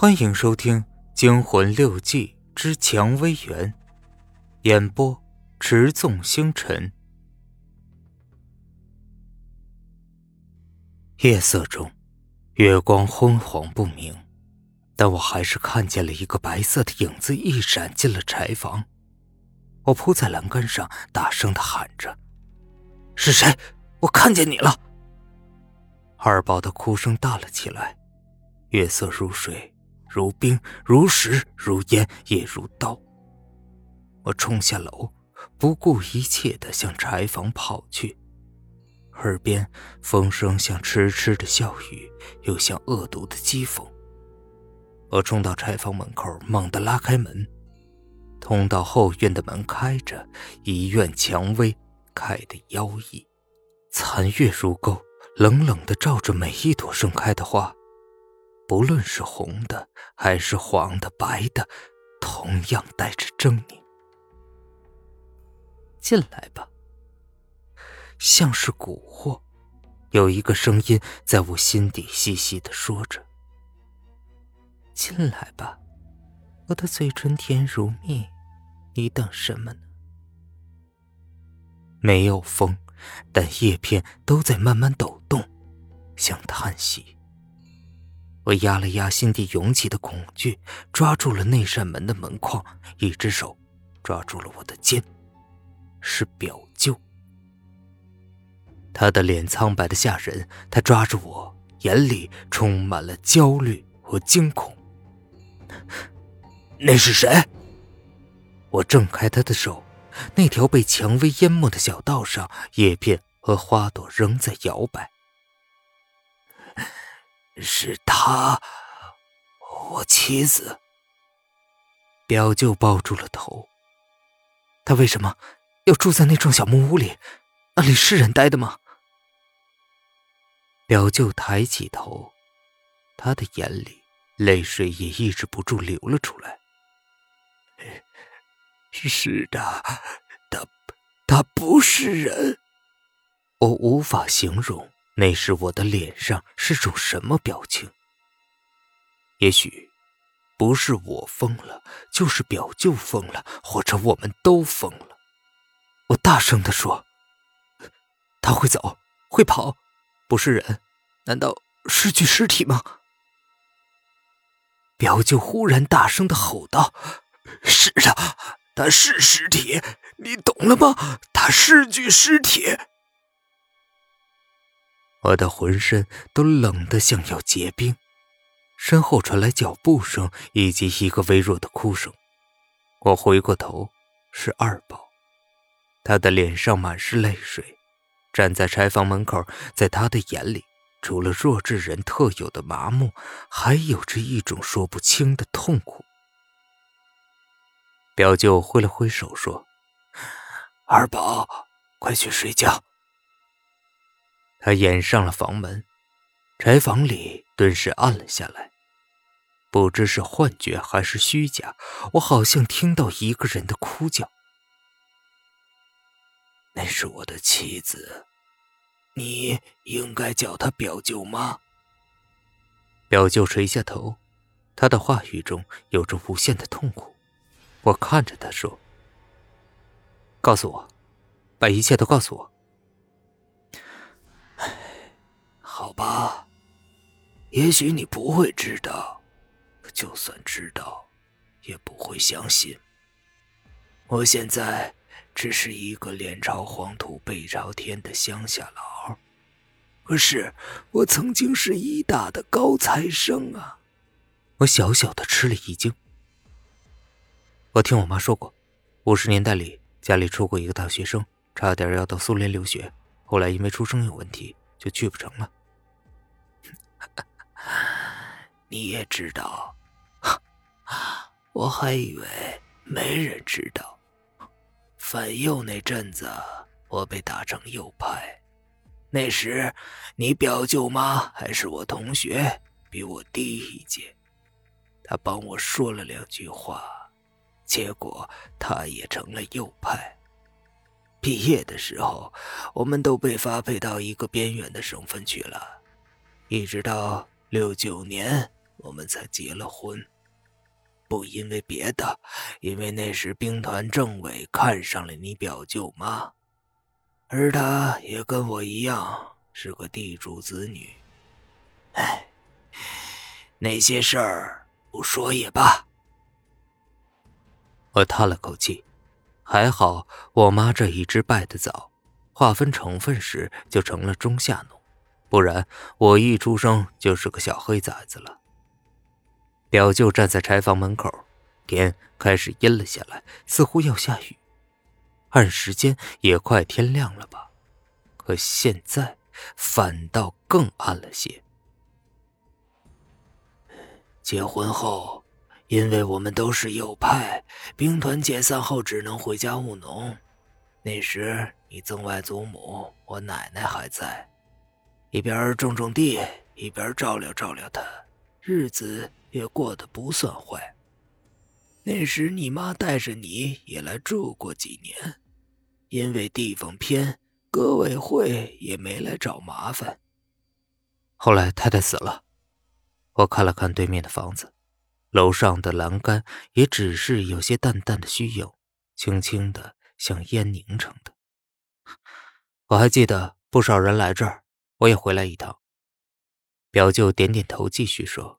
欢迎收听《惊魂六记之蔷薇园》，演播：持纵星辰。夜色中，月光昏黄不明，但我还是看见了一个白色的影子一闪进了柴房。我扑在栏杆上，大声的喊着：“是谁？我看见你了！”二宝的哭声大了起来，月色如水。如冰，如石，如烟，也如刀。我冲下楼，不顾一切的向柴房跑去，耳边风声像痴痴的笑语，又像恶毒的讥讽。我冲到柴房门口，猛地拉开门，通到后院的门开着，一院蔷薇开得妖异，残月如钩，冷冷的照着每一朵盛开的花。不论是红的还是黄的、白的，同样带着狰狞。进来吧，像是蛊惑，有一个声音在我心底细细的说着：“进来吧，我的嘴唇甜如蜜，你等什么呢？”没有风，但叶片都在慢慢抖动，像叹息。我压了压心底涌起的恐惧，抓住了那扇门的门框，一只手抓住了我的肩，是表舅。他的脸苍白的吓人，他抓住我，眼里充满了焦虑和惊恐。那是谁？我挣开他的手，那条被蔷薇淹没的小道上，叶片和花朵仍在摇摆。是他，我妻子。表舅抱住了头。他为什么要住在那幢小木屋里？那里是人待的吗？表舅抬起头，他的眼里泪水也抑制不住流了出来。是的，他他不是人，我无法形容。那时我的脸上是种什么表情？也许不是我疯了，就是表舅疯了，或者我们都疯了。我大声的说：“他会走，会跑，不是人，难道是具尸体吗？”表舅忽然大声的吼道：“是的，他是尸体，你懂了吗？他是具尸体。”我的浑身都冷得像要结冰，身后传来脚步声以及一个微弱的哭声。我回过头，是二宝，他的脸上满是泪水，站在柴房门口，在他的眼里，除了弱智人特有的麻木，还有着一种说不清的痛苦。表舅挥了挥手说：“二宝，快去睡觉。”他掩上了房门，柴房里顿时暗了下来。不知是幻觉还是虚假，我好像听到一个人的哭叫。那是我的妻子，你应该叫她表舅妈。表舅垂下头，他的话语中有着无限的痛苦。我看着他说：“告诉我，把一切都告诉我。”好吧，也许你不会知道，就算知道，也不会相信。我现在只是一个脸朝黄土背朝天的乡下佬，可是我曾经是一大的高材生啊！我小小的吃了一惊。我听我妈说过，五十年代里家里出过一个大学生，差点要到苏联留学，后来因为出生有问题，就去不成了。你也知道，我还以为没人知道。反右那阵子，我被打成右派。那时，你表舅妈还是我同学，比我低一届。她帮我说了两句话，结果她也成了右派。毕业的时候，我们都被发配到一个边远的省份去了。一直到六九年，我们才结了婚。不因为别的，因为那时兵团政委看上了你表舅妈，而她也跟我一样是个地主子女。哎，那些事儿不说也罢。我叹了口气，还好我妈这一支败得早，划分成分时就成了中下农，不然我一出生就是个小黑崽子了。表舅站在柴房门口，天开始阴了下来，似乎要下雨。按时间也快天亮了吧？可现在反倒更暗了些。结婚后，因为我们都是右派，兵团解散后只能回家务农。那时你曾外祖母、我奶奶还在，一边种种地，一边照料照料她，日子。也过得不算坏。那时你妈带着你也来住过几年，因为地方偏，革委会也没来找麻烦。后来太太死了，我看了看对面的房子，楼上的栏杆也只是有些淡淡的虚影，轻轻的像烟凝成的。我还记得不少人来这儿，我也回来一趟。表舅点点头，继续说。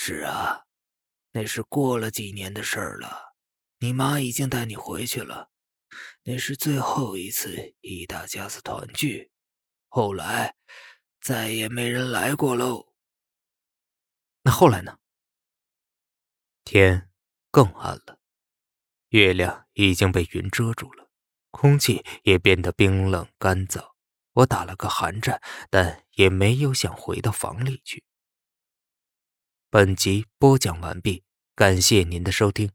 是啊，那是过了几年的事儿了。你妈已经带你回去了，那是最后一次一大家子团聚。后来再也没人来过喽。那后来呢？天更暗了，月亮已经被云遮住了，空气也变得冰冷干燥。我打了个寒战，但也没有想回到房里去。本集播讲完毕，感谢您的收听。